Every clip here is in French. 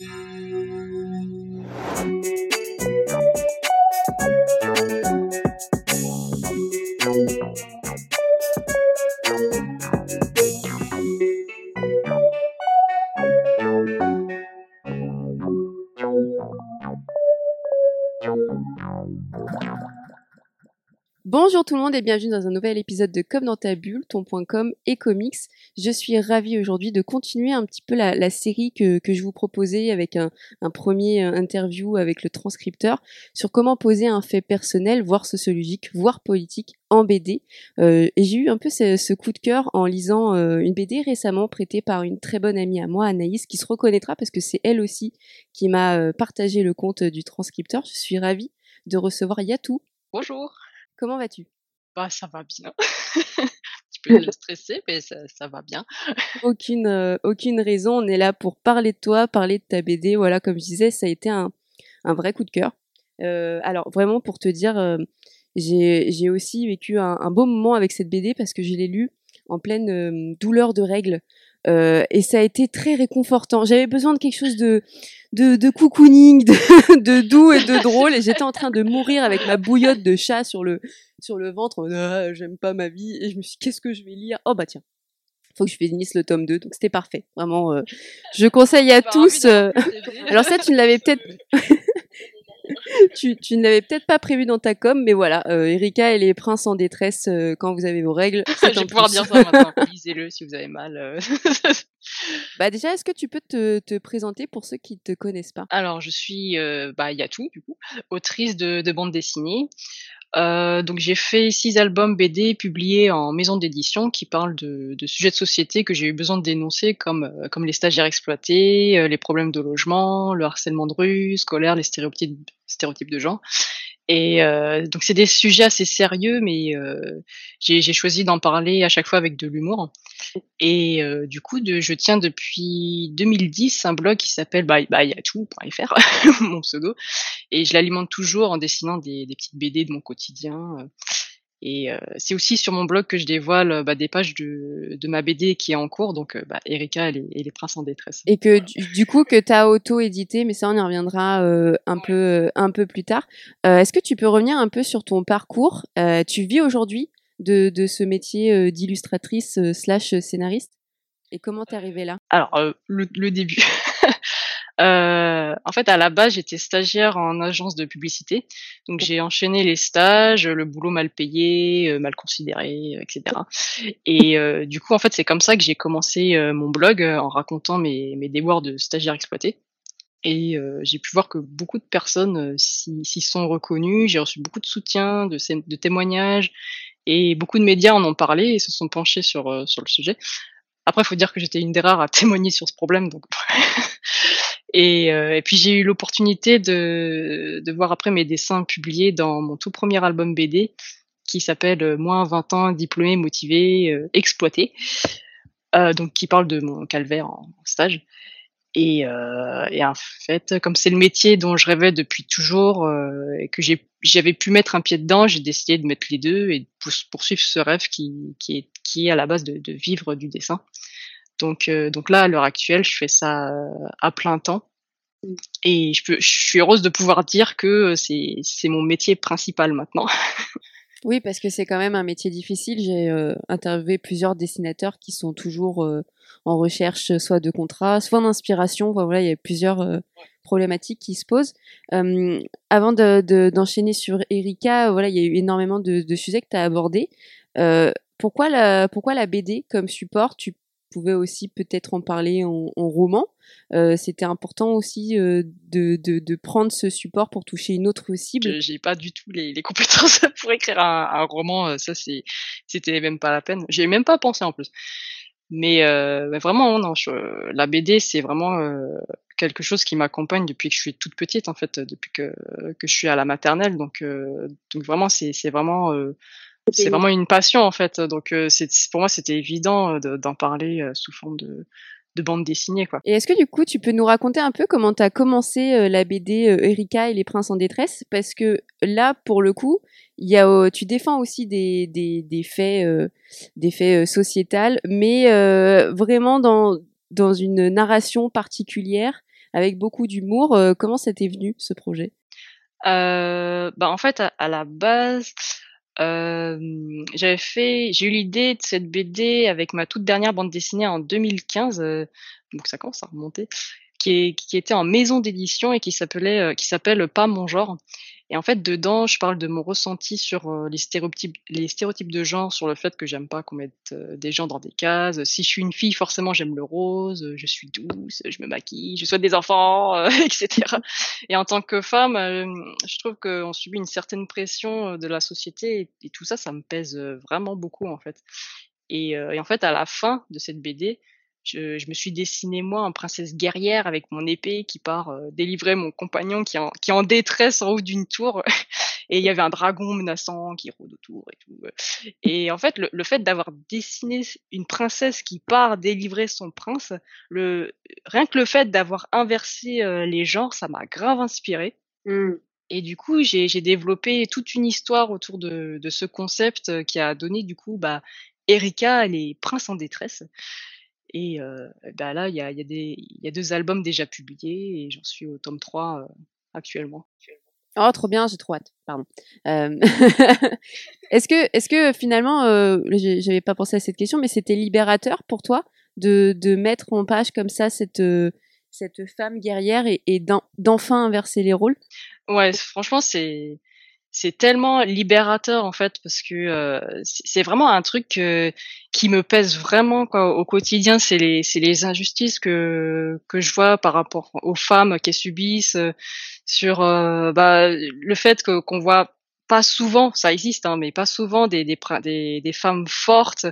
thank you Bonjour tout le monde et bienvenue dans un nouvel épisode de Comme dans ta bulle, ton point com et comics. Je suis ravie aujourd'hui de continuer un petit peu la, série que, je vous proposais avec un, premier euh, interview avec le transcripteur sur comment poser un fait personnel, voire sociologique, voire politique en BD. Euh, et j'ai eu un peu ce, coup de cœur en lisant euh, une BD récemment prêtée par une très bonne amie à moi, Anaïs, qui se reconnaîtra parce que c'est elle aussi qui m'a partagé le compte du transcripteur. Je suis ravie de recevoir Yatou. Bonjour. Comment vas-tu? Bah ça va bien. tu peux être stressé, mais ça, va bien. aucune, euh, aucune raison. On est là pour parler de toi, parler de ta BD. Voilà, comme je disais, ça a été un, un vrai coup de cœur. Euh, alors vraiment pour te dire, euh, j'ai aussi vécu un, un, beau moment avec cette BD parce que je l'ai lu en pleine douleur de règles. Et ça a été très réconfortant. J'avais besoin de quelque chose de de, de cocooning, de, de, doux et de drôle. Et j'étais en train de mourir avec ma bouillotte de chat sur le, sur le ventre. Ah, j'aime pas ma vie. Et je me suis dit, qu'est-ce que je vais lire? Oh bah tiens, faut que je finisse le tome 2. Donc c'était parfait. Vraiment, euh, je conseille à tous. Euh, alors ça, tu ne l'avais peut-être... tu, tu ne l'avais peut-être pas prévu dans ta com, mais voilà, euh, Erika et les princes en détresse euh, quand vous avez vos règles. je vais pouvoir dire ça maintenant. Lisez-le si vous avez mal. Bah déjà, est-ce que tu peux te, te, présenter pour ceux qui ne te connaissent pas? Alors, je suis euh, bah, Yatou, du coup, autrice de, de bande dessinée. Euh, donc j'ai fait six albums BD publiés en maison d'édition qui parlent de, sujets de société que j'ai eu besoin de dénoncer comme, euh, les stagiaires exploités, euh, les problèmes de logement, le harcèlement de rue, scolaire, les stéréotypes, stéréotypes de genre. Et euh, donc c'est des sujets assez sérieux, mais euh, j'ai choisi d'en parler à chaque fois avec de l'humour. Et euh, du coup, de, je tiens depuis 2010 un blog qui s'appelle bayatou.fr, mon pseudo, et je l'alimente toujours en dessinant des, des, petites BD de mon quotidien. Et euh, c'est aussi sur mon blog que je dévoile bah, des pages de, de, ma BD qui est en cours, donc euh, bah, Erika et les, et les, princes en détresse. Et que du, coup que tu as auto-édité, mais ça on y reviendra euh, un peu un peu plus tard. Est-ce que tu peux revenir un peu sur ton parcours? Tu vis aujourd'hui de, de, ce métier d'illustratrice slash scénariste? Et comment t'es arrivée là? Alors le, le, début. Euh, en fait, à la base, j'étais stagiaire en agence de publicité. Donc, j'ai enchaîné les stages, le boulot mal payé, euh, mal considéré, euh, etc. Et du coup, en fait, c'est comme ça que j'ai commencé mon blog en racontant mes, mes déboires de stagiaire exploité. Et j'ai pu voir que beaucoup de personnes s'y sont reconnues. J'ai reçu beaucoup de soutien, de, témoignages, et beaucoup de médias en ont parlé et se sont penchés sur, sur le sujet. Après, il faut dire que j'étais une des rares à témoigner sur ce problème, donc Et, euh, et puis j'ai eu l'opportunité de, de voir après mes dessins publiés dans mon tout premier album BD qui s'appelle euh, Moins 20 ans, diplômé, motivé, euh, exploité. Euh, donc qui parle de mon calvaire en, stage. Et, euh, et, en fait, comme c'est le métier dont je rêvais depuis toujours et que j'avais pu mettre un pied dedans, j'ai décidé de mettre les deux et de poursuivre ce rêve qui, qui, est, qui est à la base de, de vivre du dessin. Donc, euh, donc là, à l'heure actuelle, je fais ça euh, à plein temps. Mmh. Et je, peux, je suis heureuse de pouvoir dire que c'est mon métier principal maintenant. oui, parce que c'est quand même un métier difficile. J'ai euh, interviewé plusieurs dessinateurs qui sont toujours en recherche soit de contrat, soit d'inspiration. voilà, il y a plusieurs problématiques qui se posent. avant d'enchaîner de, sur Erika, voilà, il y a eu énormément de, de sujets que tu as abordés. pourquoi, la, pourquoi la BD comme support Tu pouvait aussi peut-être en parler en, roman. Euh, c'était important aussi euh, de, prendre ce support pour toucher une autre cible. J'ai pas du tout les, compétences pour écrire un, roman. Euh, ça, c'était même pas la peine. J'ai même pas pensé en plus. Mais, vraiment, non. Je, la BD, c'est vraiment quelque chose qui m'accompagne depuis que je suis toute petite, en fait, depuis que, je suis à la maternelle. Donc, vraiment, c'est vraiment c'est vraiment une passion en fait. Donc euh, c'est pour moi c'était évident euh, d'en parler euh, sous forme de, de bande dessinée quoi. Et est-ce que du coup tu peux nous raconter un peu comment tu as commencé la BD Erika et les princes en détresse? Parce que là pour le coup il y a tu défends aussi des des, des faits des faits sociétals mais vraiment dans dans une narration particulière avec beaucoup d'humour. comment ça t'est venu ce projet? Bah en fait à, la base j'avais fait, j'ai eu l'idée de cette BD avec ma toute dernière bande dessinée en 2015, donc ça commence à remonter, qui, était en maison d'édition et qui s'appelait, qui s'appelle Pas mon genre. Et en fait, dedans, je parle de mon ressenti sur euh, les stéréotypes, les stéréotypes de genre, sur le fait que j'aime pas qu'on mette euh, des gens dans des cases. Si je suis une fille, forcément, j'aime le rose. Je suis douce, je me maquille, je souhaite des enfants, euh, etc. Et en tant que femme, je trouve qu'on subit une certaine pression de la société et, tout ça, ça me pèse vraiment beaucoup en fait. Et en fait, à la fin de cette BD, je, je, me suis dessinée moi en princesse guerrière avec mon épée qui part euh, délivrer mon compagnon qui est, en, qui en détresse en haut d'une tour et il y avait un dragon menaçant qui rôde autour et tout. Et en fait, le, le fait d'avoir dessiné une princesse qui part délivrer son prince, le rien que le fait d'avoir inversé euh, les genres, ça m'a grave inspiré. Mmh. Et du coup, j'ai développé toute une histoire autour de, de, ce concept euh, qui a donné du coup bah, Erika, elle est prince en détresse. Et bah là, il y a, y, a y a, deux albums déjà publiés et j'en suis au tome 3 actuellement. Oh, trop bien, j'ai trop hâte. Pardon. est-ce que, est-ce que finalement, euh, j'avais pas pensé à cette question, mais c'était libérateur pour toi de, de mettre en page comme ça cette, cette femme guerrière et, et d'enfin inverser les rôles? Ouais, franchement, c'est c'est tellement libérateur en fait parce que euh, c'est vraiment un truc qui me pèse vraiment quoi, au quotidien. C'est les c'est les injustices que que je vois par rapport aux femmes qui subissent euh, sur euh, bah, le fait que qu'on voit pas souvent ça existe hein, mais pas souvent des des des, femmes fortes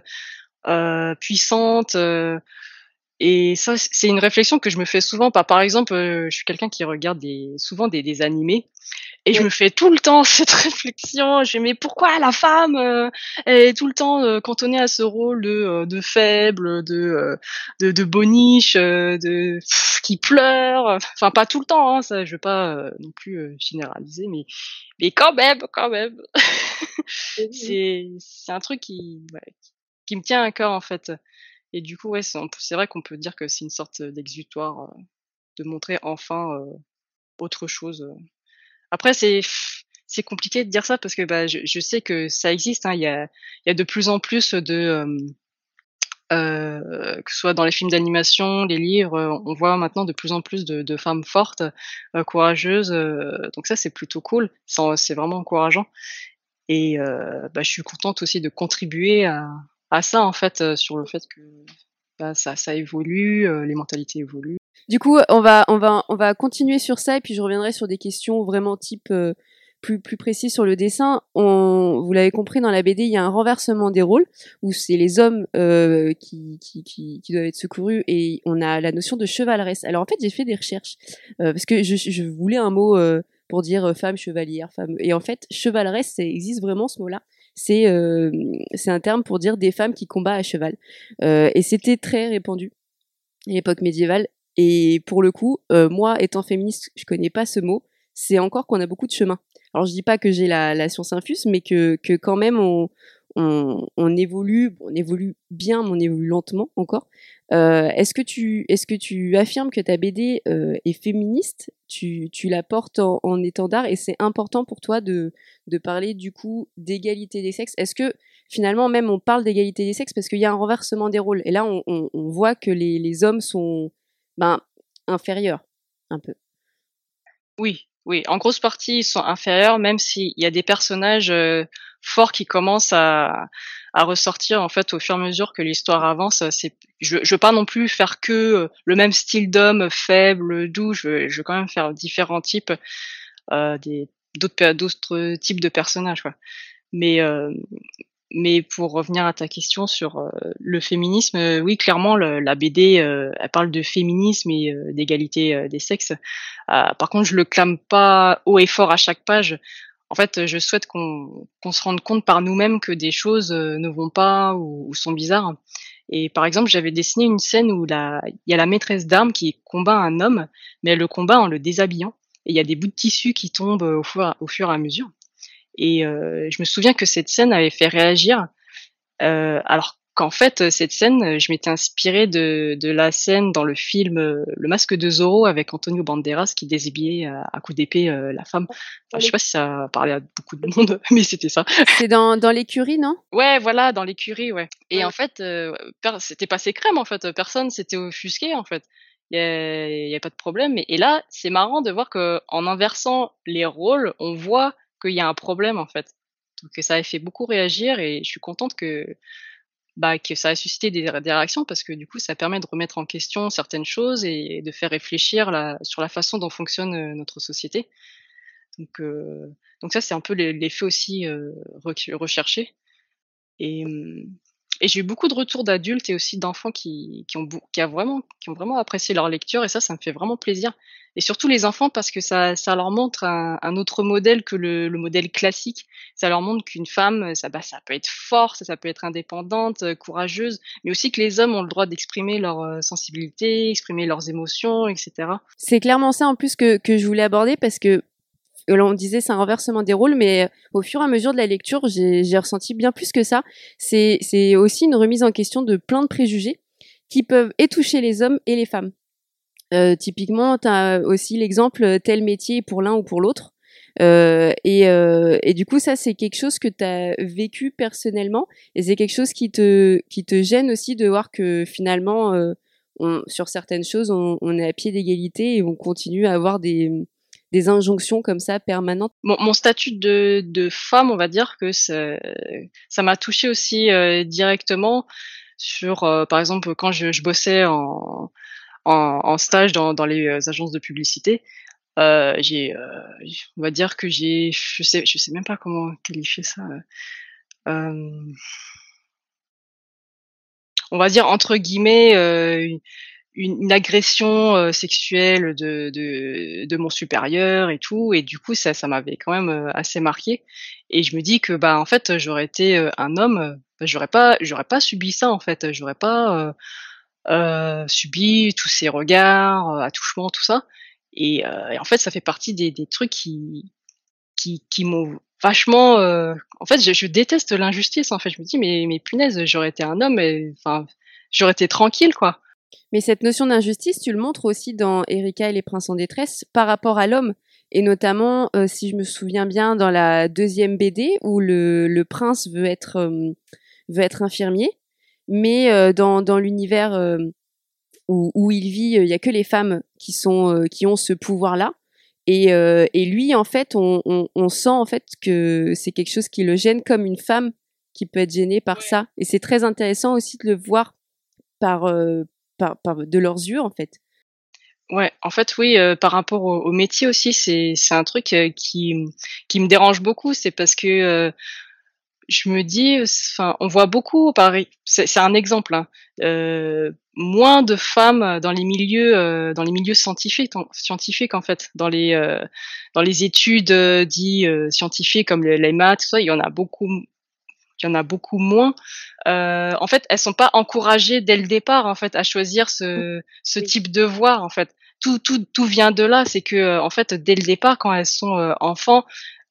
puissantes et ça, c'est une réflexion que je me fais souvent. Par exemple, je suis quelqu'un qui regarde des, souvent des, des animés et je me fais tout le temps cette réflexion. Je me mais pourquoi la femme euh, est tout le temps euh, cantonnée à ce rôle de, euh, de faible, de, de, de boniche, de qui pleure? Enfin, pas tout le temps. Hein, ça, je veux pas non plus généraliser, mais mais quand même, quand même. c'est c'est un truc qui ouais, qui me tient à cœur en fait. Et du coup, ouais, c'est vrai qu'on peut dire que c'est une sorte d'exutoire de montrer enfin autre chose après, c'est c'est compliqué de dire ça parce que bah, je, je sais que ça existe. Hein. Il, y a, y a de plus en plus de euh, que ce soit dans les films d'animation, les livres, on voit maintenant de plus en plus de, de femmes fortes, euh, courageuses. Euh, donc ça, c'est plutôt cool. C'est vraiment encourageant. Et euh, bah, je suis contente aussi de contribuer à, à ça en fait, sur le fait que bah, ça, ça évolue, les mentalités évoluent. Du coup, on va, on va, on va continuer sur ça et puis je reviendrai sur des questions vraiment type euh, plus, plus précis sur le dessin. On, vous l'avez compris dans la BD, il y a un renversement des rôles où c'est les hommes euh, qui, qui, qui, qui, doivent être secourus et on a la notion de chevaleresse. Alors en fait, j'ai fait des recherches euh, parce que je, je, voulais un mot pour dire femme chevalière, femme. Et en fait, chevaleresse, ça existe vraiment ce mot-là c'est euh, c'est un terme pour dire des femmes qui combattent à cheval. Euh, et c'était très répandu à l'époque médiévale. Et pour le coup, euh, moi, étant féministe, je connais pas ce mot. C'est encore qu'on a beaucoup de chemin. Alors je dis pas que j'ai la, la science infuse, mais que, que quand même on, on, on évolue, on évolue bien, mais on évolue lentement encore. Euh, est-ce que tu, est-ce que tu affirmes que ta BD euh, est féministe? Tu, tu la portes en, en étendard et c'est important pour toi de, de parler du coup d'égalité des sexes? Est-ce que finalement même on parle d'égalité des sexes parce qu'il y a un renversement des rôles? Et là on, on, voit que les, les hommes sont ben, inférieurs, un peu. Oui, oui, en grosse partie, ils sont inférieurs, même s'il y a des personnages euh, forts qui commencent à, à, ressortir en fait au fur et à mesure que l'histoire avance. C'est, je, je veux pas non plus faire que euh, le même style d'homme faible, doux. Je veux, je veux quand même faire différents types, euh, des d'autres d'autres types de personnages. Quoi. Mais euh, mais pour revenir à ta question sur euh, le féminisme, euh, oui, clairement, la BD, euh, elle parle de féminisme et d'égalité des sexes. par contre, je le clame pas haut et fort à chaque page. En fait, je souhaite qu'on se rende compte par nous-mêmes que des choses ne vont pas ou, sont bizarres. Et par exemple, j'avais dessiné une scène où il y a la maîtresse d'armes qui combat un homme, mais elle le combat en le déshabillant. Et il y a des bouts de tissu qui tombent au au fur et à mesure. Et euh, je me souviens que cette scène avait fait réagir. Euh, alors qu'en fait cette scène, je m'étais inspirée de, de la scène dans le film Le Masque de Zorro avec Antonio Banderas qui déshabillait à, à coups d'épée la femme. Enfin, je sais pas si ça parlait à beaucoup de monde, mais c'était ça. C'est dans, dans l'écurie, non? Ouais, voilà, dans l'écurie, ouais. Et en fait, c'était passé crème en fait. Personne s'était offusqué en fait il y a, pas de problème. Et, là, c'est marrant de voir que en inversant les rôles, on voit qu'il y a un problème en fait. Donc ça a fait beaucoup réagir et je suis contente que bah, que ça a suscité des, réactions parce que du coup ça permet de remettre en question certaines choses et, de faire réfléchir la, sur la façon dont fonctionne euh, notre société. Donc, euh, donc ça c'est un peu l'effet aussi euh, recherché. Et, hum, et j'ai eu beaucoup de retours d'adultes et aussi d'enfants qui, qui, ont, qui, a vraiment, qui ont vraiment apprécié leur lecture et ça, ça me fait vraiment plaisir. Et surtout les enfants parce que ça, ça leur montre un, un autre modèle que le, le, modèle classique. Ça leur montre qu'une femme, ça, bah, ça peut être forte, ça peut être indépendante, euh, courageuse, mais aussi que les hommes ont le droit d'exprimer leur euh, sensibilité, exprimer leurs émotions, etc. C'est clairement ça en plus que, que je voulais aborder parce que on disait c'est un renversement des rôles, mais euh, au fur et à mesure de la lecture, j'ai ressenti bien plus que ça. C'est aussi une remise en question de plein de préjugés qui peuvent étoucher les hommes et les femmes. Euh, typiquement, tu aussi l'exemple euh, tel métier pour l'un ou pour l'autre. Euh, et, euh, et, du coup, ça, c'est quelque chose que tu as vécu personnellement. Et c'est quelque chose qui te, qui te gêne aussi de voir que finalement, on, sur certaines choses, on, on est à pied d'égalité et on continue à avoir des, des injonctions comme ça permanentes Mon, statut de, femme, on va dire que ça m'a touché aussi euh, directement sur, euh, par exemple, quand je, bossais en, stage dans, dans les euh, agences de publicité. j'ai, on va dire que j'ai, je sais, je sais même pas comment qualifier ça. on va dire entre guillemets une, une agression euh, sexuelle de, de, de, mon supérieur et tout. Et du coup ça ça m'avait quand même euh, assez marqué. Et je me dis que bah en fait j'aurais été euh, un homme bah, j'aurais pas j'aurais pas subi ça en fait. J'aurais pas euh, subi tous ces regards attouchements tout ça. Et, et, en fait ça fait partie des, des trucs qui qui, qui m'ont vachement en fait je, je déteste l'injustice en fait. Je me dis mais mais punaise j'aurais été un homme enfin j'aurais été tranquille quoi mais cette notion d'injustice, tu le montres aussi dans Erika et les princes en détresse par rapport à l'homme. Et notamment, euh, si je me souviens bien, dans la deuxième BD où le, le prince veut être, euh, veut être infirmier, mais euh, dans, dans l'univers où, où, il vit, il y a que les femmes qui, sont, qui ont ce pouvoir-là. Et, et, lui, en fait, on, on, on sent en fait que c'est quelque chose qui le gêne comme une femme qui peut être gênée par ça. Et c'est très intéressant aussi de le voir par, par, de leurs yeux en fait. Ouais, en fait, oui, euh, par rapport au, métier aussi, c'est un truc euh, qui qui me dérange beaucoup. C'est parce que euh, je me dis, enfin, on voit beaucoup, c'est un exemple, hein, moins de femmes dans les milieux dans les milieux scientifiques, scientifiques en fait, dans les dans les études dites scientifiques comme les, maths, il y en a beaucoup il y en a beaucoup moins. Euh, en fait, elles sont pas encouragées dès le départ en fait à choisir ce, ce type de voie en fait. Tout, tout, tout vient de là, c'est que euh, en fait dès le départ quand elles sont euh, enfants,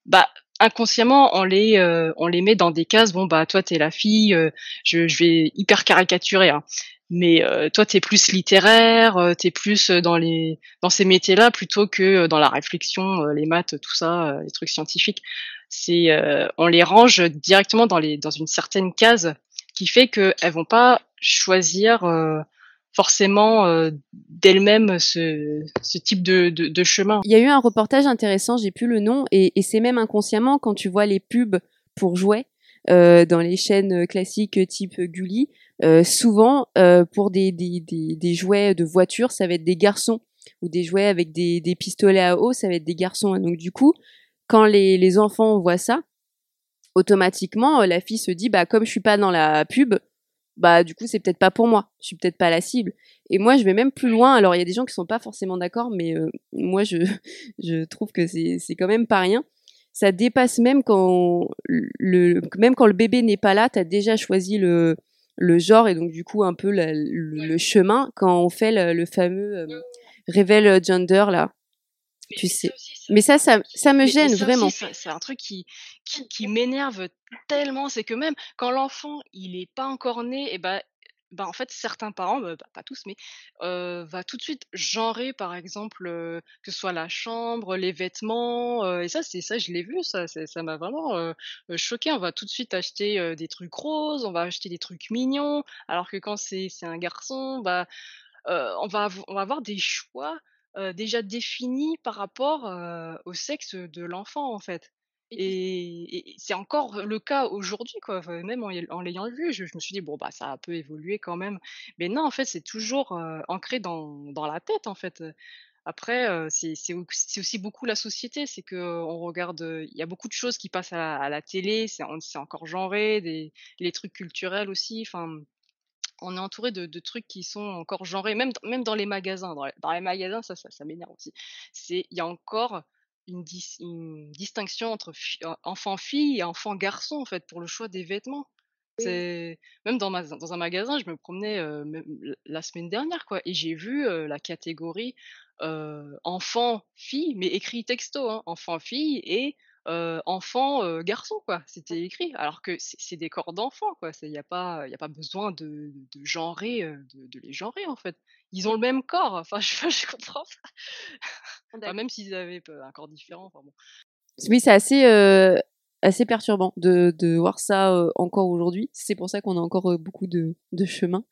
bah inconsciemment on les euh, on les met dans des cases. Bon bah toi t'es la fille, je, je vais hyper caricaturer. Hein. Mais euh, toi, tu es plus littéraire, euh, tu es plus dans les dans ces métiers-là plutôt que dans la réflexion, les maths, tout ça, les trucs scientifiques euh, on les range directement dans une certaine case qui fait qu'elles vont pas choisir euh, forcément euh, d'elles-mêmes ce, type de, chemin. Il y a eu un reportage intéressant, j'ai plus le nom, et, c'est même inconsciemment quand tu vois les pubs pour jouets dans les chaînes classiques type Gulli, souvent pour des, jouets de voiture, ça va être des garçons, ou des jouets avec des pistolets à eau, ça va être des garçons. Donc du coup, quand les, les enfants voient ça, automatiquement, euh, la fille se dit, bah, comme je suis pas dans la pub, bah, du coup, c'est peut-être pas pour moi. Je suis peut-être pas la cible. Et moi, je vais même plus loin. Alors, il y a des gens qui sont pas forcément d'accord, mais euh, moi, je, je trouve que c'est, c'est quand même pas rien. Ça dépasse même quand le, même quand le bébé n'est pas là, tu as déjà choisi le, le genre et donc, du coup, un peu le, chemin quand on fait le, fameux euh, révèle gender, là. Tu sais. Mais ça, ça, ça me gêne vraiment. C'est un truc qui, qui, qui m'énerve tellement, c'est que même quand l'enfant il est pas encore né, et ben bah, en fait, certains parents, bah, pas tous, mais euh, va tout de suite genrer, par exemple, que ce soit la chambre, les vêtements, et ça, c'est ça, je l'ai vu, ça, ça m'a vraiment choqué. On va tout de suite acheter des trucs roses, on va acheter des trucs mignons, alors que quand c'est un garçon, bah, on va on va avoir des choix déjà définis par rapport au sexe de l'enfant, en fait. Et, c'est encore le cas aujourd'hui, quoi. même en, l'ayant vu, je, me suis dit bon bah ça a un peu évolué quand même. Mais non, en fait, c'est toujours ancré dans, dans la tête, en fait. Après, c'est aussi beaucoup la société, c'est que on regarde, il y a beaucoup de choses qui passent à la, télé, c'est encore genré, des, les trucs culturels aussi. Enfin, on est entouré de, de, trucs qui sont encore genrés, même, même dans les magasins. Dans les, dans les magasins, ça, ça, ça m'énerve aussi. Il y a encore une, une distinction entre enfant-fille et enfant-garçon, en fait, pour le choix des vêtements. Même dans, ma, dans un magasin, je me promenais la semaine dernière, quoi, et j'ai vu la catégorie enfant-fille, mais écrit texto, hein, enfant-fille et enfant garçon quoi. C'était écrit. Alors que c'est des corps d'enfants quoi. Il n'y a pas il a pas besoin de, de genrer de, de, les genrer en fait. Ils ont le même corps. Enfin je, je comprends pas. Même s'ils avaient un corps différent enfin, bon. oui c'est assez assez perturbant de, de voir ça encore aujourd'hui. C'est pour ça qu'on a encore beaucoup de, de chemin.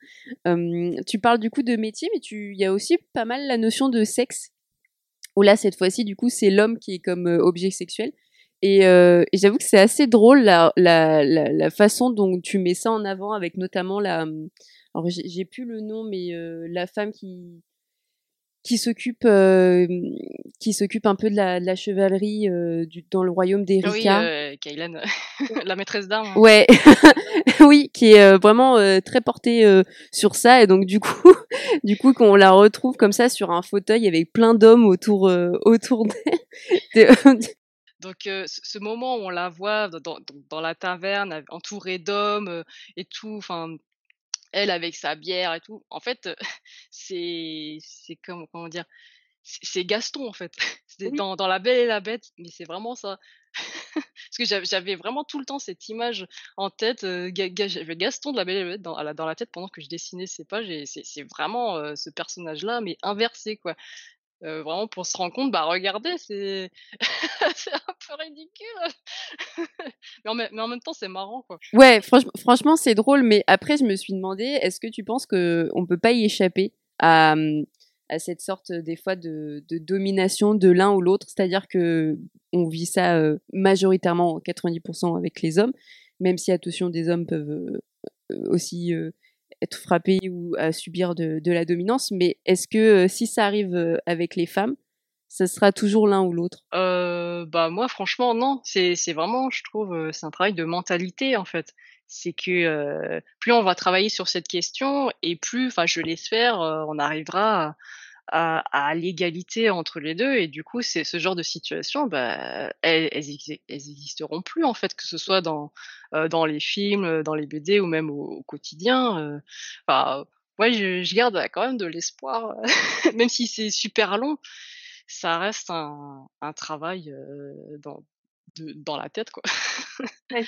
Tu parles du coup de métier mais tu il y a aussi pas mal la notion de sexe où là cette fois-ci du coup c'est l'homme qui est comme objet sexuel et, euh, et j'avoue que c'est assez drôle la, la, la, la, façon dont tu mets ça en avant avec notamment la. Alors j'ai plus le nom, mais euh, la femme qui qui s'occupe euh, qui s'occupe un peu de la, de la chevalerie euh, du, dans le royaume d'Erika. Oui, euh, Kaylan, la maîtresse d'armes. Hein. Ouais, oui, qui est vraiment très portée sur ça et donc du coup, du coup qu'on la retrouve comme ça sur un fauteuil avec plein d'hommes autour autour d'elle. Donc ce moment où on la voit dans, dans, la taverne entourée d'hommes et tout, enfin elle avec sa bière et tout, en fait c'est c'est comment comment dire c'est Gaston en fait. Dans, dans La Belle et la Bête, mais c'est vraiment ça. Parce que j'avais vraiment tout le temps cette image en tête. j'avais Gaston de La Belle et la Bête dans, dans la tête pendant que je dessinais ces pages. Et c'est vraiment ce personnage-là, mais inversé quoi. Euh, vraiment pour se rendre compte, bah regardez, c'est un peu ridicule. mais, en même temps, c'est marrant, quoi. Ouais, franchement, c'est drôle, mais après, je me suis demandé, est-ce que tu penses que on peut pas y échapper à, à cette sorte, des fois, de, de domination de l'un ou l'autre? C'est-à-dire que on vit ça majoritairement 90% avec les hommes, même si, attention, des hommes peuvent aussi être frappé ou à subir de, la dominance, mais est-ce que euh, si ça arrive euh, avec les femmes, ça sera toujours l'un ou l'autre? Euh, Bah moi franchement non, c'est vraiment je trouve c'est un travail de mentalité en fait. C'est que plus on va travailler sur cette question et plus, enfin je l'espère, on arrivera à, à, à l'égalité entre les deux et du coup c'est ce genre de situation bah elles, elles, existeront plus en fait que ce soit dans euh, dans les films dans les BD ou même au, quotidien euh, enfin ouais je, je, garde quand même de l'espoir même si c'est super long ça reste un, un travail euh, dans de, dans la tête quoi.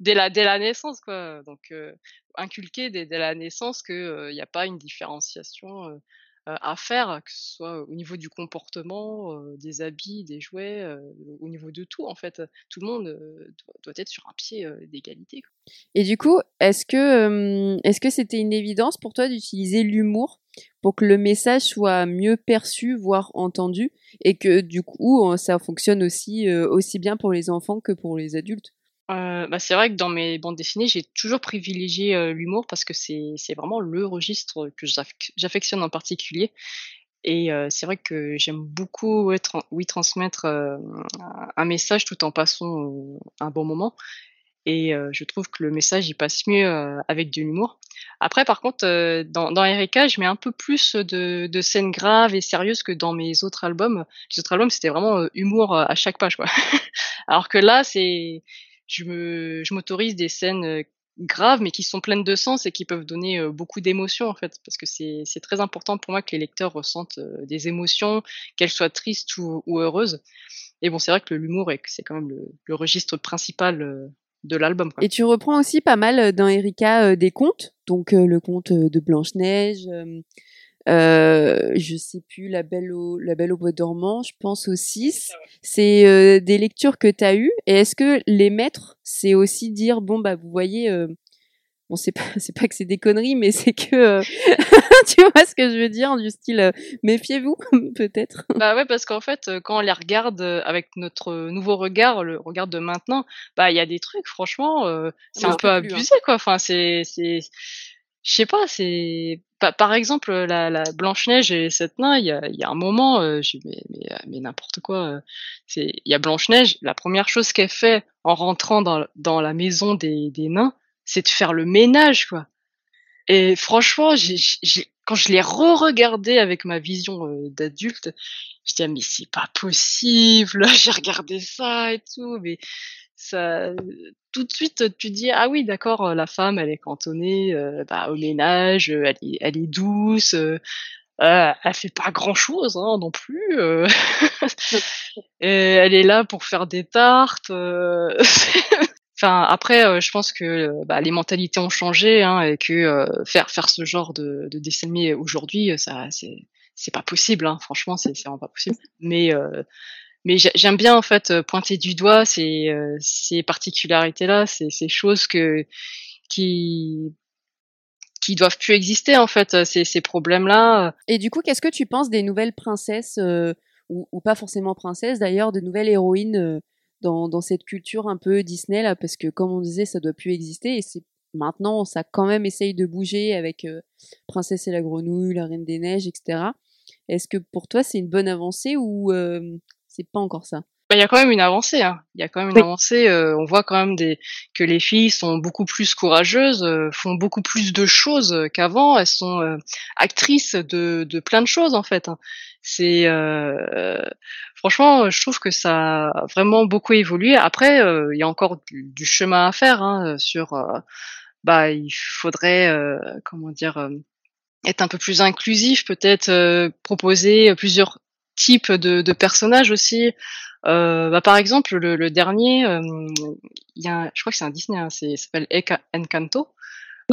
Dès la dès la naissance quoi. Donc euh, inculquer dès, dès, la naissance que il n'y a pas une différenciation euh, à faire, que ce soit au niveau du comportement, euh, des habits, des jouets, euh, au niveau de tout en fait. Tout le monde doit, être sur un pied d'égalité. Et du coup, est-ce que est-ce que c'était une évidence pour toi d'utiliser l'humour pour que le message soit mieux perçu, voire entendu, et que du coup ça fonctionne aussi aussi bien pour les enfants que pour les adultes? Euh, bah, c'est vrai que dans mes bandes dessinées, j'ai toujours privilégié l'humour parce que c'est vraiment le registre que j'affectionne en particulier. Et c'est vrai que j'aime beaucoup oui transmettre un message tout en passant un bon moment. Et je trouve que le message il passe mieux avec de l'humour. Après, par contre, dans, dans Erika, je mets un peu plus de, scènes graves et sérieuses que dans mes autres albums. Les autres albums, c'était vraiment humour à chaque page. Alors que là, c'est je me, je m'autorise des scènes graves, mais qui sont pleines de sens et qui peuvent donner beaucoup d'émotions en fait, parce que c'est très important pour moi que les lecteurs ressentent des émotions, qu'elles soient tristes ou, heureuses. Et bon, c'est vrai que l'humour, c'est quand même le, registre principal de l'album. Et tu reprends aussi pas mal dans Erika des contes, donc le conte de Blanche Neige. Euh, je sais plus, La Belle au, La Belle au Bois dormant, je pense aussi. C'est des lectures que tu as eues. Et est-ce que les maîtres, c'est aussi dire, bon, bah, vous voyez, bon c'est pas c'est pas que c'est des conneries mais c'est que euh, tu vois ce que je veux dire du style euh, méfiez-vous peut-être bah ouais parce qu'en fait euh, quand on les regarde avec notre nouveau regard le regard de maintenant bah il y a des trucs franchement c'est un peu hein. abusé quoi enfin c'est c'est je sais pas c'est par exemple la, la Blanche Neige et cette nain il y a, un moment euh, mais, mais, n'importe quoi c'est il y a Blanche Neige la première chose qu'elle fait en rentrant dans, dans la maison des, des nains c'est de faire le ménage, quoi. Et franchement, j'ai, quand je l'ai re-regardé avec ma vision euh, d'adulte, je dis ah, mais c'est pas possible, j'ai regardé ça et tout, mais ça, tout de suite tu dis ah oui d'accord, la femme elle est cantonnée euh, bah, au ménage, elle est, elle est douce. Euh, elle fait pas grand chose hein, non plus. et elle est là pour faire des tartes. Enfin, après, euh, je pense que euh, bah, les mentalités ont changé hein, et que euh, faire faire ce genre de, de dessin animé aujourd'hui, ça c'est c'est pas possible. Hein, franchement, c'est vraiment pas possible. Mais mais j'aime bien en fait pointer du doigt ces ces particularités là, ces choses que qui qui doivent plus exister en fait ces ces problèmes là. Et du coup, qu'est-ce que tu penses des nouvelles princesses ou, pas forcément princesses d'ailleurs, de nouvelles héroïnes dans, cette culture un peu Disney là, parce que comme on disait, ça doit plus exister et c'est maintenant ça quand même essaye de bouger avec euh, Princesse et la Grenouille, La Reine des Neiges, etc. Est-ce que pour toi c'est une bonne avancée ou euh, c'est pas encore ça? Bah, il y a quand même une avancée. Hein. Il y a quand même une avancée. Euh, on voit quand même des, que les filles sont beaucoup plus courageuses, font beaucoup plus de choses qu'avant. Elles sont actrices de, de plein de choses en fait. Hein. C'est franchement, je trouve que ça a vraiment beaucoup évolué. Après, il y a encore du, chemin à faire hein, sur. bah, il faudrait, comment dire, être un peu plus inclusif, peut-être proposer plusieurs types de, de personnages aussi. Euh, bah, par exemple, le, le dernier, il y a, je crois que c'est un Disney, hein, c'est s'appelle Encanto,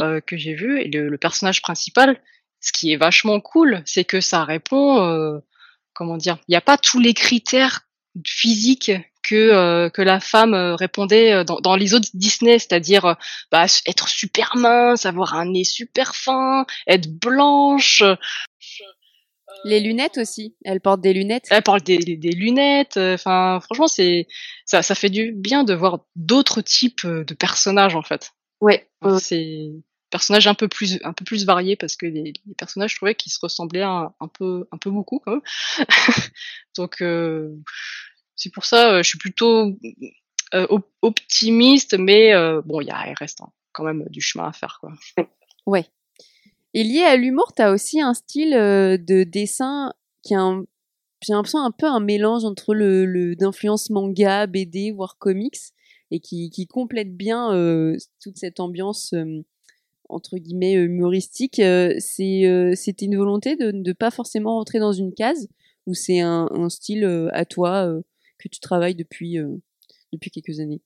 euh, que j'ai vu, et le, le, personnage principal, ce qui est vachement cool, c'est que ça répond, euh, comment dire, il n'y a pas tous les critères physiques que euh, que la femme euh, répondait euh, dans, dans, les autres Disney, c'est-à-dire bah, être super mince, avoir un nez super fin, être blanche. Les lunettes aussi. Elle porte des lunettes. Elle porte des, des lunettes. Enfin, franchement, c'est ça, ça fait du bien de voir d'autres types de personnages en fait. Ouais. C'est personnages un peu plus un peu plus variés parce que les, les personnages je trouvais qu'ils se ressemblaient un, un, peu un peu beaucoup quand même. donc euh, c'est pour ça euh, je suis plutôt euh, optimiste mais euh, bon il y a il reste quand même du chemin à faire quoi. Ouais. Et lié à l'humour, tu as aussi un style euh, de dessin qui a j'ai l'impression un peu un mélange entre le, le d'influence manga, BD voire comics et qui, qui complète bien euh, toute cette ambiance entre guillemets euh, humoristique, euh, c'est euh, c'était une volonté de ne pas forcément rentrer dans une case ou c'est un, un, style à toi que tu travailles depuis depuis quelques années?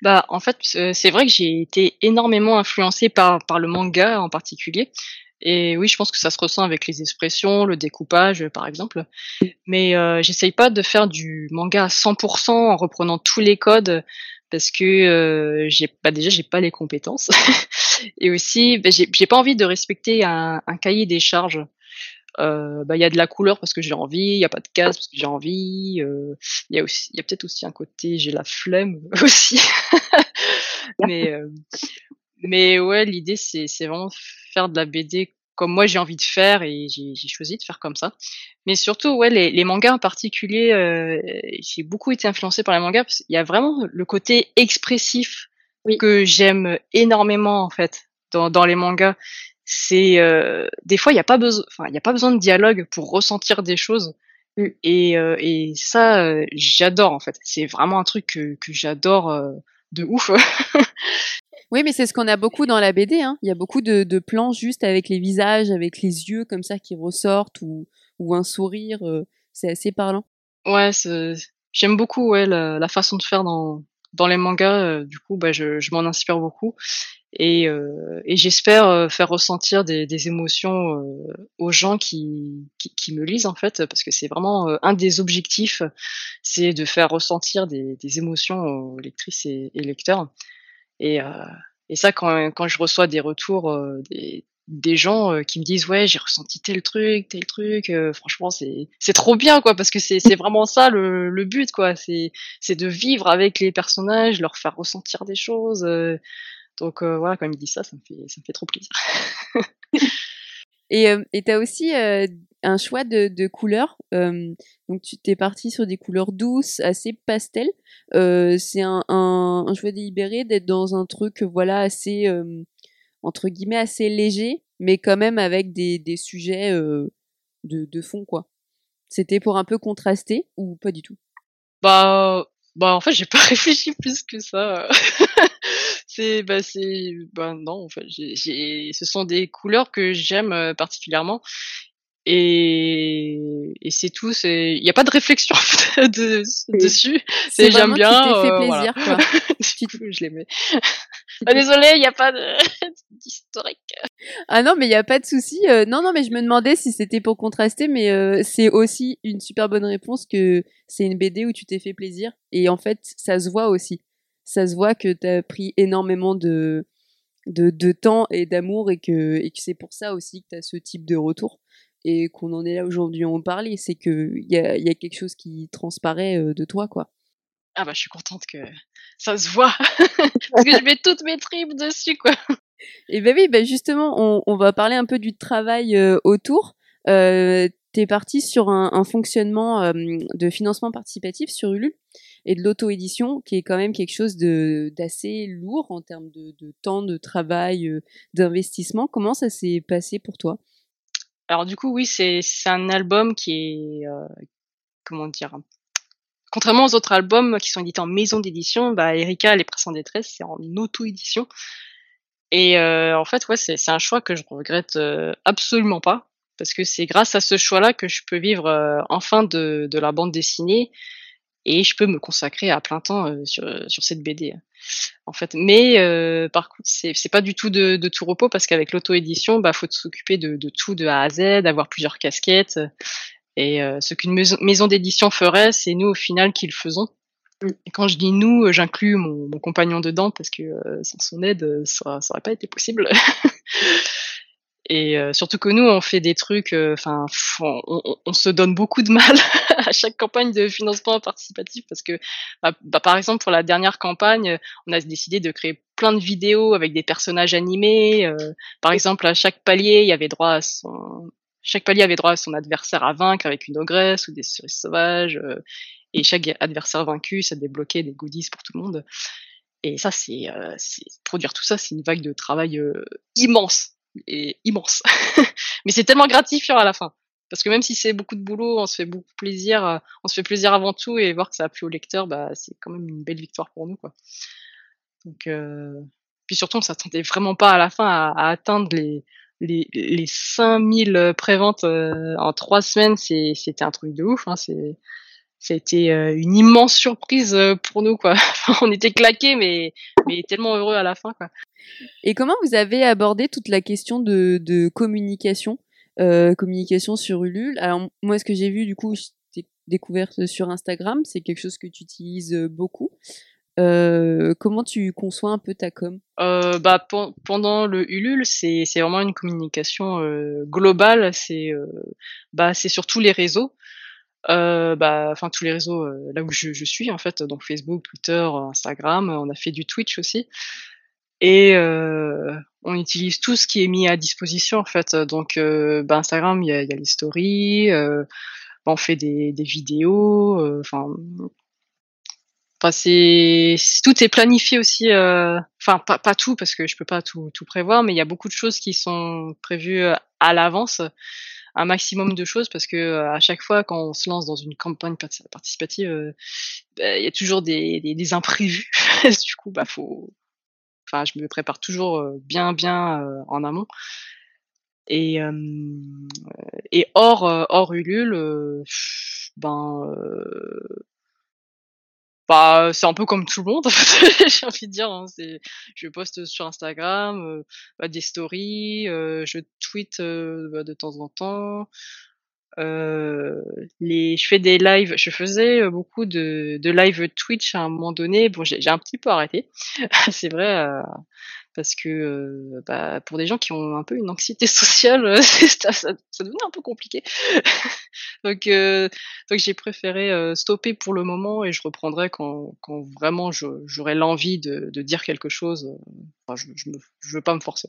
Bah, en fait, c'est vrai que j'ai été énormément influencée par, par le manga en particulier. Et oui, je pense que ça se ressent avec les expressions, le découpage, par exemple. Mais euh, j'essaye pas de faire du manga à 100% en reprenant tous les codes parce que euh, j'ai pas déjà j'ai pas les compétences. Et aussi bah, j'ai pas envie de respecter un, un cahier des charges. Euh, bah, il y a de la couleur parce que j'ai envie, il y a pas de case parce que j'ai envie, euh, il y a aussi, il y a peut-être aussi un côté j'ai la flemme aussi, mais euh, mais ouais l'idée c'est c'est vraiment faire de la BD comme moi j'ai envie de faire et j'ai choisi de faire comme ça. Mais surtout, ouais, les, les mangas en particulier, euh, j'ai beaucoup été influencée par les mangas parce qu'il y a vraiment le côté expressif que j'aime énormément en fait dans, dans les mangas. C'est euh, des fois il n'y a pas besoin, enfin il y a pas besoin de dialogue pour ressentir des choses. Et, euh, et ça, euh, j'adore en fait. C'est vraiment un truc que, que j'adore euh, de ouf. Oui, mais c'est ce qu'on a beaucoup dans la BD. Hein. Il y a beaucoup de, plans juste avec les visages, avec les yeux comme ça qui ressortent ou, un sourire. Euh, c'est assez parlant. Ouais, j'aime beaucoup ouais, la, façon de faire dans, dans les mangas. Euh, du coup, bah, je, je m'en inspire beaucoup. Et, euh, et j'espère faire ressentir des, des émotions aux gens qui, qui, me lisent en fait, parce que c'est vraiment un des objectifs, c'est de faire ressentir des, émotions aux lectrices et lecteurs. Et, et ça, quand, quand je reçois des retours des, des gens qui me disent ouais j'ai ressenti tel truc tel truc franchement c'est trop bien quoi parce que c'est vraiment ça le, le but quoi c'est de vivre avec les personnages leur faire ressentir des choses donc euh, voilà, quand il me dit ça, ça me fait, ça me fait trop plaisir. et euh, aussi euh, un choix de, de couleurs. donc tu t'es parti sur des couleurs douces, assez pastel. c'est un, un, un, choix délibéré d'être dans un truc voilà assez entre guillemets assez léger, mais quand même avec des, des sujets de, de fond quoi. C'était pour un peu contraster ou pas du tout? Bah bah en fait j'ai pas réfléchi plus que ça. c'est bah c'est bah non en fait j'ai ce sont des couleurs que j'aime euh, particulièrement et, et c'est tout c'est il n'y a pas de réflexion de, dessus c'est j'aime bien tu t'es fait euh, plaisir quoi. Je l'aimais. ah, désolé il n'y a pas d'historique. Ah non mais il n'y a pas de souci euh, non non mais je me demandais si c'était pour contraster mais c'est aussi une super bonne réponse que c'est une BD où tu t'es fait plaisir et en fait ça se voit aussi ça se voit que tu as pris énormément de, de, de temps et d'amour et que, et que c'est pour ça aussi que tu as ce type de retour et qu'on en est là aujourd'hui à en parler. C'est qu'il y a, y a quelque chose qui transparaît euh, de toi, quoi. Ah bah je suis contente que ça se voit parce que je mets toutes mes tripes dessus quoi. Et ben oui, ben justement, on, on, va parler un peu du travail euh, autour. Euh, T'es parti sur un, un fonctionnement euh, de financement participatif sur Ulule et de l'auto-édition, qui est quand même quelque chose d'assez lourd en termes de, temps, de travail, euh, d'investissement. Comment ça s'est passé pour toi? Alors du coup, oui, c'est un album qui est, euh, comment dire, contrairement aux autres albums qui sont édités en maison d'édition, bah, Erika, Les Presses en détresse, c'est en auto-édition. Et euh, en fait, ouais, c'est un choix que je regrette absolument pas, parce que c'est grâce à ce choix-là que je peux vivre enfin de la bande dessinée et je peux me consacrer à plein temps euh, sur, sur cette BD en fait. Mais euh, par contre c'est c'est pas du tout de, de tout repos parce qu'avec l'auto édition bah faut s'occuper de, de tout de A à Z avoir plusieurs casquettes. Et euh, ce qu'une maison, maison d'édition ferait c'est nous au final qui le faisons. Et quand je dis nous j'inclus mon, mon, compagnon dedans parce que sans son aide ça ça aurait pas été possible Et euh, surtout que nous, on fait des trucs, euh, enfin, on, on, se donne beaucoup de mal à chaque campagne de financement participatif parce que, bah, bah, par exemple, pour la dernière campagne, on a décidé de créer plein de vidéos avec des personnages animés. Euh, par exemple, à chaque palier, il y avait droit à son, chaque palier avait droit à son adversaire à vaincre avec une ogresse ou des cerises sauvages. et chaque adversaire vaincu, ça débloquait des goodies pour tout le monde. Et ça, c'est produire tout ça, c'est une vague de travail immense immense. Mais c'est tellement gratifiant à la fin. Parce que même si c'est beaucoup de boulot, on se fait beaucoup plaisir, euh, on se fait plaisir avant tout et voir que ça a plu au lecteur, bah, c'est quand même une belle victoire pour nous, quoi. Donc, euh... puis surtout, on s'attendait vraiment pas à la fin à, atteindre les, les, les 5000 préventes euh, en trois semaines. C'était un truc de ouf, hein. Ça a été euh, une immense surprise pour nous, quoi. on était claqués, mais, mais tellement heureux à la fin, quoi. Et comment vous avez abordé toute la question de, de communication, euh, communication sur Ulule? Alors moi, ce que j'ai vu, du coup, j'ai découvert sur Instagram, c'est quelque chose que tu utilises euh, beaucoup. Euh, comment tu conçois un peu ta com? Euh, bah, Pendant le Ulule, c'est vraiment une communication euh, globale. C'est euh, bah, sur tous les réseaux. Euh, bah, tous les réseaux là où je, suis en fait, donc Facebook, Twitter, Instagram. On a fait du Twitch aussi et euh, on utilise tout ce qui est mis à disposition en fait. Donc euh, bah, Instagram, il y a, les stories, euh, bah, on fait des, vidéos, euh, enfin. Tout est planifié aussi. Euh, enfin, pas, tout parce que je peux pas tout prévoir, mais il y a beaucoup de choses qui sont prévues à l'avance un maximum de choses parce que à chaque fois quand on se lance dans une campagne participative, bah, il y a toujours des, des, des imprévus. du coup, bah faut enfin, je me prépare toujours bien, bien en amont. Et, et hors, hors Ulule, ben, bah, c'est un peu comme tout le monde, j'ai envie de dire. Hein, je poste sur Instagram, bah, des stories, je tweete bah, de temps en temps. Euh, les, je fais des lives, je faisais euh, beaucoup de, de live Twitch à un moment donné. Bon, j'ai un petit peu arrêté, c'est vrai, euh, parce que euh, bah, pour des gens qui ont un peu une anxiété sociale, ça, ça, ça, devenait un peu compliqué. donc, donc j'ai préféré stopper pour le moment et je reprendrai quand, vraiment j'aurai l'envie de, dire quelque chose. Enfin, je, je, me, je veux pas me forcer,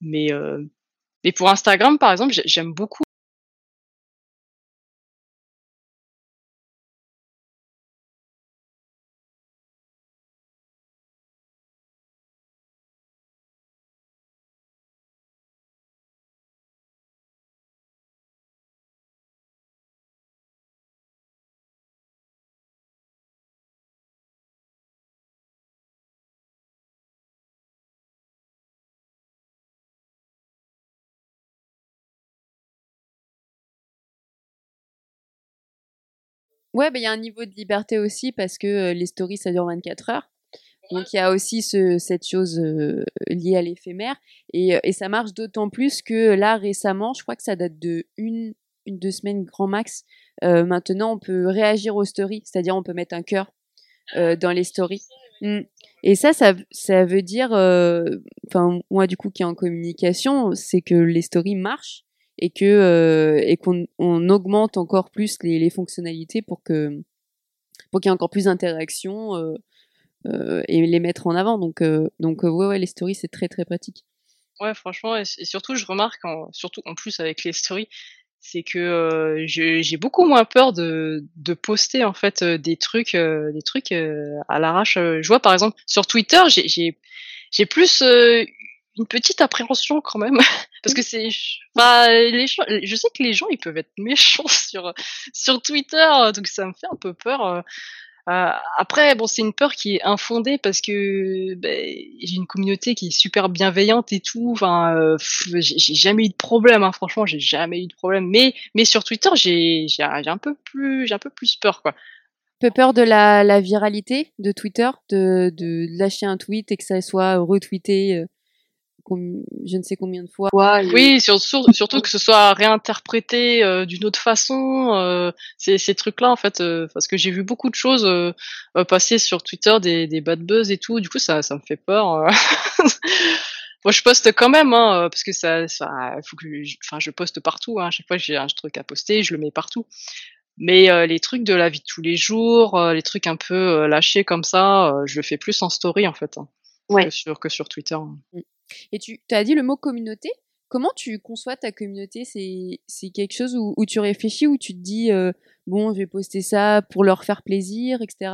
mais pour Instagram, par exemple, j'aime beaucoup Ouais, bah, il y a un niveau de liberté aussi parce que les stories, ça dure 24 heures. Donc il y a aussi ce, cette chose liée à l'éphémère. Et, et, ça marche d'autant plus que là, récemment, je crois que ça date de une, une deux semaines grand max. Euh, maintenant, on peut réagir aux stories, c'est-à-dire on peut mettre un cœur euh, dans les stories. Mmh. Et ça, ça, ça veut dire, enfin moi du coup qui est en communication, c'est que les stories marchent et que euh, et qu'on on augmente encore plus les, les, fonctionnalités pour que pour qu'il y ait encore plus d'interactions euh, euh, et les mettre en avant. Donc donc ouais ouais les stories c'est très très pratique. Ouais franchement et, surtout je remarque en, surtout en plus avec les stories c'est que j'ai beaucoup moins peur de, de poster en fait des trucs des trucs à l'arrache. Je vois par exemple sur Twitter j'ai j'ai plus une petite appréhension quand même parce que c'est bah les je sais que les gens ils peuvent être méchants sur sur Twitter donc ça me fait un peu peur euh, euh après bon c'est une peur qui est infondée parce que ben, j'ai une communauté qui est super bienveillante et tout enfin euh, j'ai jamais eu de problème hein, franchement j'ai jamais eu de problème mais mais sur Twitter j'ai j'ai un peu plus j'ai un peu plus peur quoi. Peu peur de la, la viralité de Twitter, de, de lâcher un tweet et que ça soit retweeté euh, je ne sais combien de fois. Oui, surtout que ce soit réinterprété euh, d'une autre façon. Euh, ces, ces trucs-là, en fait, euh, parce que j'ai vu beaucoup de choses euh, passer sur Twitter, des, des bad buzz et tout. Du coup, ça, ça me fait peur. Moi, je poste quand même, hein, parce que ça, ça faut que, enfin, je poste partout. Hein, à chaque fois que j'ai un truc à poster, je le mets partout. Mais les trucs de la vie de tous les jours, les trucs un peu lâchés comme ça, je le fais plus en story en fait, hein, ouais. que, sur, que sur Twitter. Mmh. Et tu as dit le mot communauté. Comment tu conçois ta communauté? C'est quelque chose où, tu réfléchis, où tu te dis, euh, bon, je vais poster ça pour leur faire plaisir, etc.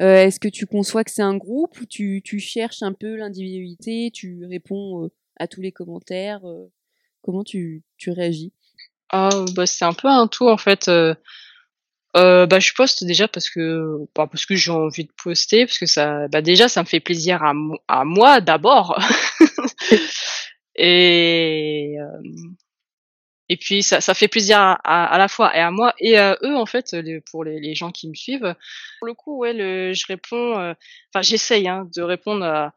Euh, Est-ce que tu conçois que c'est un groupe ou tu, tu cherches un peu l'individualité, tu réponds euh, à tous les commentaires Comment tu, tu réagis? Ah, bah, C'est un peu un tout en fait. Bah, je poste déjà parce que bah, que j'ai envie de poster parce que ça bah, déjà ça me fait plaisir à moi d'abord et euh, et puis ça, ça fait plaisir à, à, la fois et à moi et à eux en fait les, pour les, les, gens qui me suivent pour le coup ouais le, je réponds euh, enfin j'essaye hein, de répondre à,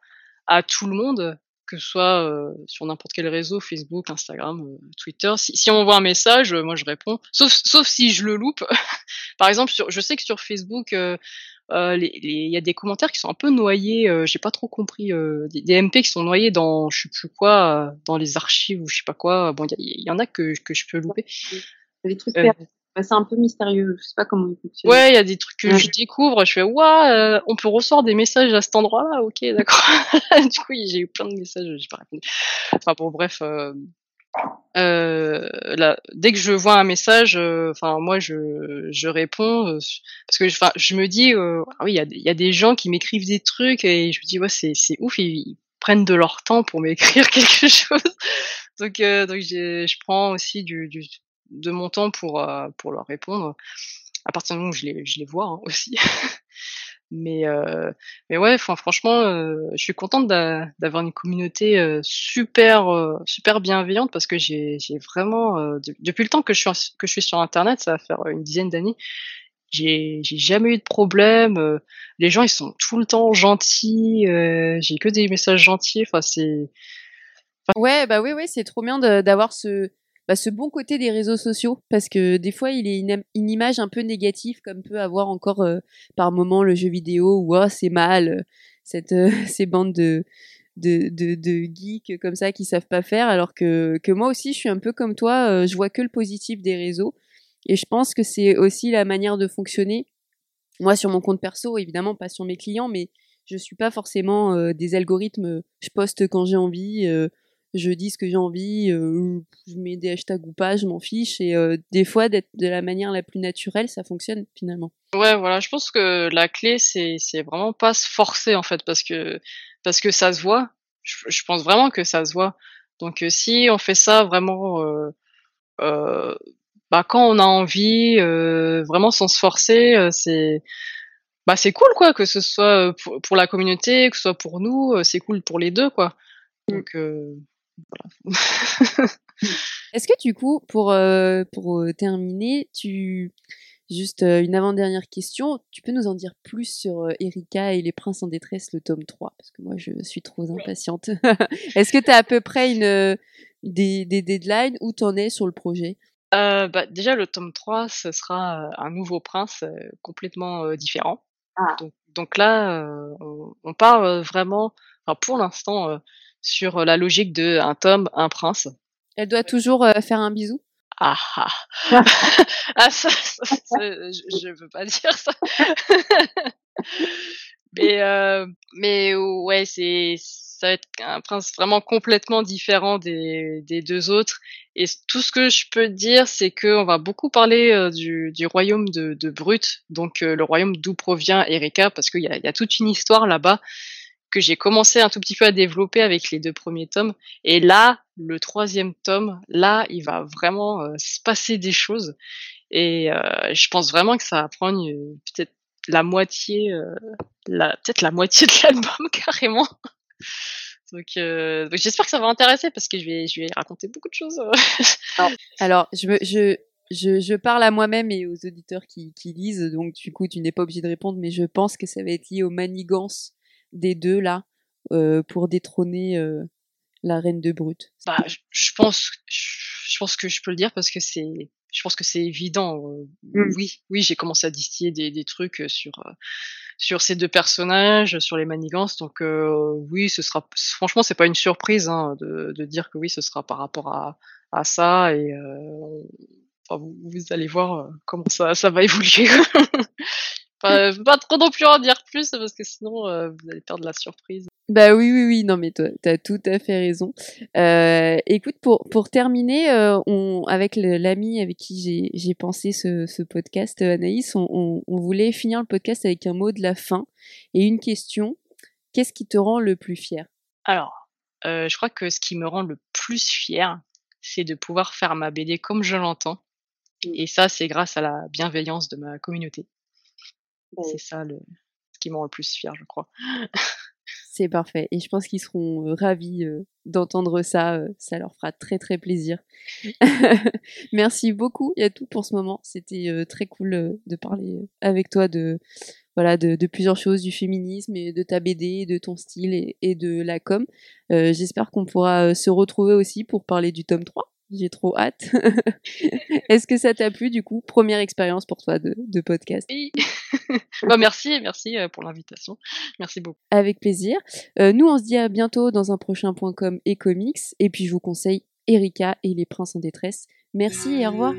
à tout le monde que ce soit euh, sur n'importe quel réseau, Facebook, Instagram, euh, Twitter. Si, si, on m'envoie un message, moi je réponds. Sauf, sauf si je le loupe. Par exemple, sur, je sais que sur Facebook, il y a des commentaires qui sont un peu noyés. J'ai pas trop compris. Des, des, MP qui sont noyés dans je sais plus quoi, dans les archives ou je sais pas quoi. Bon, il y, y, en a que, que je peux louper. Les trucs bah, c'est un peu mystérieux. Je sais pas comment il fonctionne. Ouais, il y a des trucs que je découvre. Je fais, waouh, euh, on peut recevoir des messages à cet endroit-là? Ok, d'accord. du coup, j'ai eu plein de messages, j'ai pas répondu. Enfin bon, bref. Euh, euh, là, dès que je vois un message, euh, enfin moi je, je réponds euh, parce que enfin je me dis ah oui il y a, y a, des gens qui m'écrivent des trucs et je me dis ouais c'est c'est ouf ils, prennent de leur temps pour m'écrire quelque chose donc donc je prends aussi du, du de mon temps pour, euh, pour leur répondre, à partir du moment où je les, je les vois hein, aussi. Mais, euh, mais ouais, franchement, euh, je suis contente d'avoir une communauté euh, super, super bienveillante parce que j'ai vraiment, depuis le temps que je, suis, que je suis sur Internet, ça va faire une dizaine d'années, j'ai jamais eu de problème. les gens, ils sont tout le temps gentils. j'ai que des messages gentils. Enfin, c'est. Ouais, bah oui, oui, c'est trop bien d'avoir ce, bah, ce bon côté des réseaux sociaux parce que des fois il est une, image un peu négative comme peut avoir encore euh, par moment le jeu vidéo ou oh, c'est mal euh, cette euh, ces bandes de, de de, de geeks comme ça qui savent pas faire alors que que moi aussi je suis un peu comme toi je vois que le positif des réseaux. Et je pense que c'est aussi la manière de fonctionner moi sur mon compte perso évidemment pas sur mes clients mais je suis pas forcément des algorithmes je poste quand j'ai envie je dis ce que j'ai envie, euh, je mets des hashtags ou pas, je m'en fiche. Et euh, des fois, d'être de la manière la plus naturelle, ça fonctionne finalement. Ouais, voilà, je pense que la clé, c'est, c'est vraiment pas se forcer en fait, parce que, parce que ça se voit. Je, pense vraiment que ça se voit. Donc euh, si on fait ça vraiment, bah, quand on a envie, vraiment sans se forcer, c'est bah c'est cool quoi que ce soit pour, pour, la communauté que ce soit pour nous c'est cool pour les deux quoi mmh. Est-ce que du coup, pour, euh, pour euh, terminer, tu juste euh, une avant-dernière question, tu peux nous en dire plus sur Erika et les princes en détresse, le tome 3 Parce que moi, je suis trop impatiente. Est-ce que tu as à peu près une, des, des deadlines? Où tu en es sur le projet? Bah, Déjà, le tome 3, ce sera un nouveau prince complètement différent. Ah. Donc, donc, là, on, on, part vraiment, enfin, pour l'instant, sur la logique de un tome, un prince. Elle doit toujours faire un bisou ah ah. ah ça, je, ne veux pas dire ça. mais euh, mais ouais, c'est ça va être un prince vraiment complètement différent des, des deux autres. Et tout ce que je peux dire, c'est qu'on va beaucoup parler du, du royaume de, de Brut, donc le royaume d'où provient Erika, parce qu'il y a toute une histoire là-bas que j'ai commencé un tout petit peu à développer avec les deux premiers tomes. Et là, le troisième tome, là, il va vraiment euh, se passer des choses. Et euh, je pense vraiment que ça va prendre peut-être la moitié, euh, peut-être la moitié de l'album carrément. Donc, donc j'espère que ça va intéresser parce que je vais, je vais raconter beaucoup de choses. Alors, je, me, je, je, je, parle à moi-même et aux auditeurs qui, qui lisent, donc du coup tu n'es pas obligé de répondre, mais je pense que ça va être lié aux manigances des deux là euh, pour détrôner euh, la reine de Brut bah, je pense, je pense que je peux le dire parce que c'est, je pense que c'est évident. Euh, mmh. Oui, oui, j'ai commencé à distiller des, des trucs sur sur ces deux personnages, sur les manigances. Donc oui, ce sera. Franchement, c'est pas une surprise hein, de, de, dire que oui, ce sera par rapport à, à ça et vous, vous, allez voir comment ça, ça va évoluer. Enfin, pas trop non plus en dire plus parce que sinon euh, vous allez perdre la surprise. Bah oui, oui, oui, non mais toi, t'as tout à fait raison. Euh, écoute, pour, pour terminer, euh, on, avec l'ami avec qui j'ai pensé ce, ce podcast, Anaïs, on, on, voulait finir le podcast avec un mot de la fin et une question. Qu'est-ce qui te rend le plus fier? Alors, je crois que ce qui me rend le plus fier, c'est de pouvoir faire ma BD comme je l'entends. Mmh. Et ça, c'est grâce à la bienveillance de ma communauté. C'est ça le, ce qui me rend le plus fier, je crois. C'est parfait. Et je pense qu'ils seront ravis d'entendre ça. ça leur fera très très plaisir. Merci beaucoup. Il y a tout pour ce moment. C'était très cool de parler avec toi de voilà de, de, plusieurs choses, du féminisme et de ta BD, de ton style et, et de la com. J'espère qu'on pourra se retrouver aussi pour parler du tome 3. J'ai trop hâte. Est-ce que ça t'a plu du coup Première expérience pour toi de, de podcast? Oui. bah, merci, merci euh, pour l'invitation. Merci beaucoup. Avec plaisir. Euh, nous, on se dit à bientôt dans un prochain point com et comics. Et puis, je vous conseille Erika et les princes en détresse. Merci et au revoir.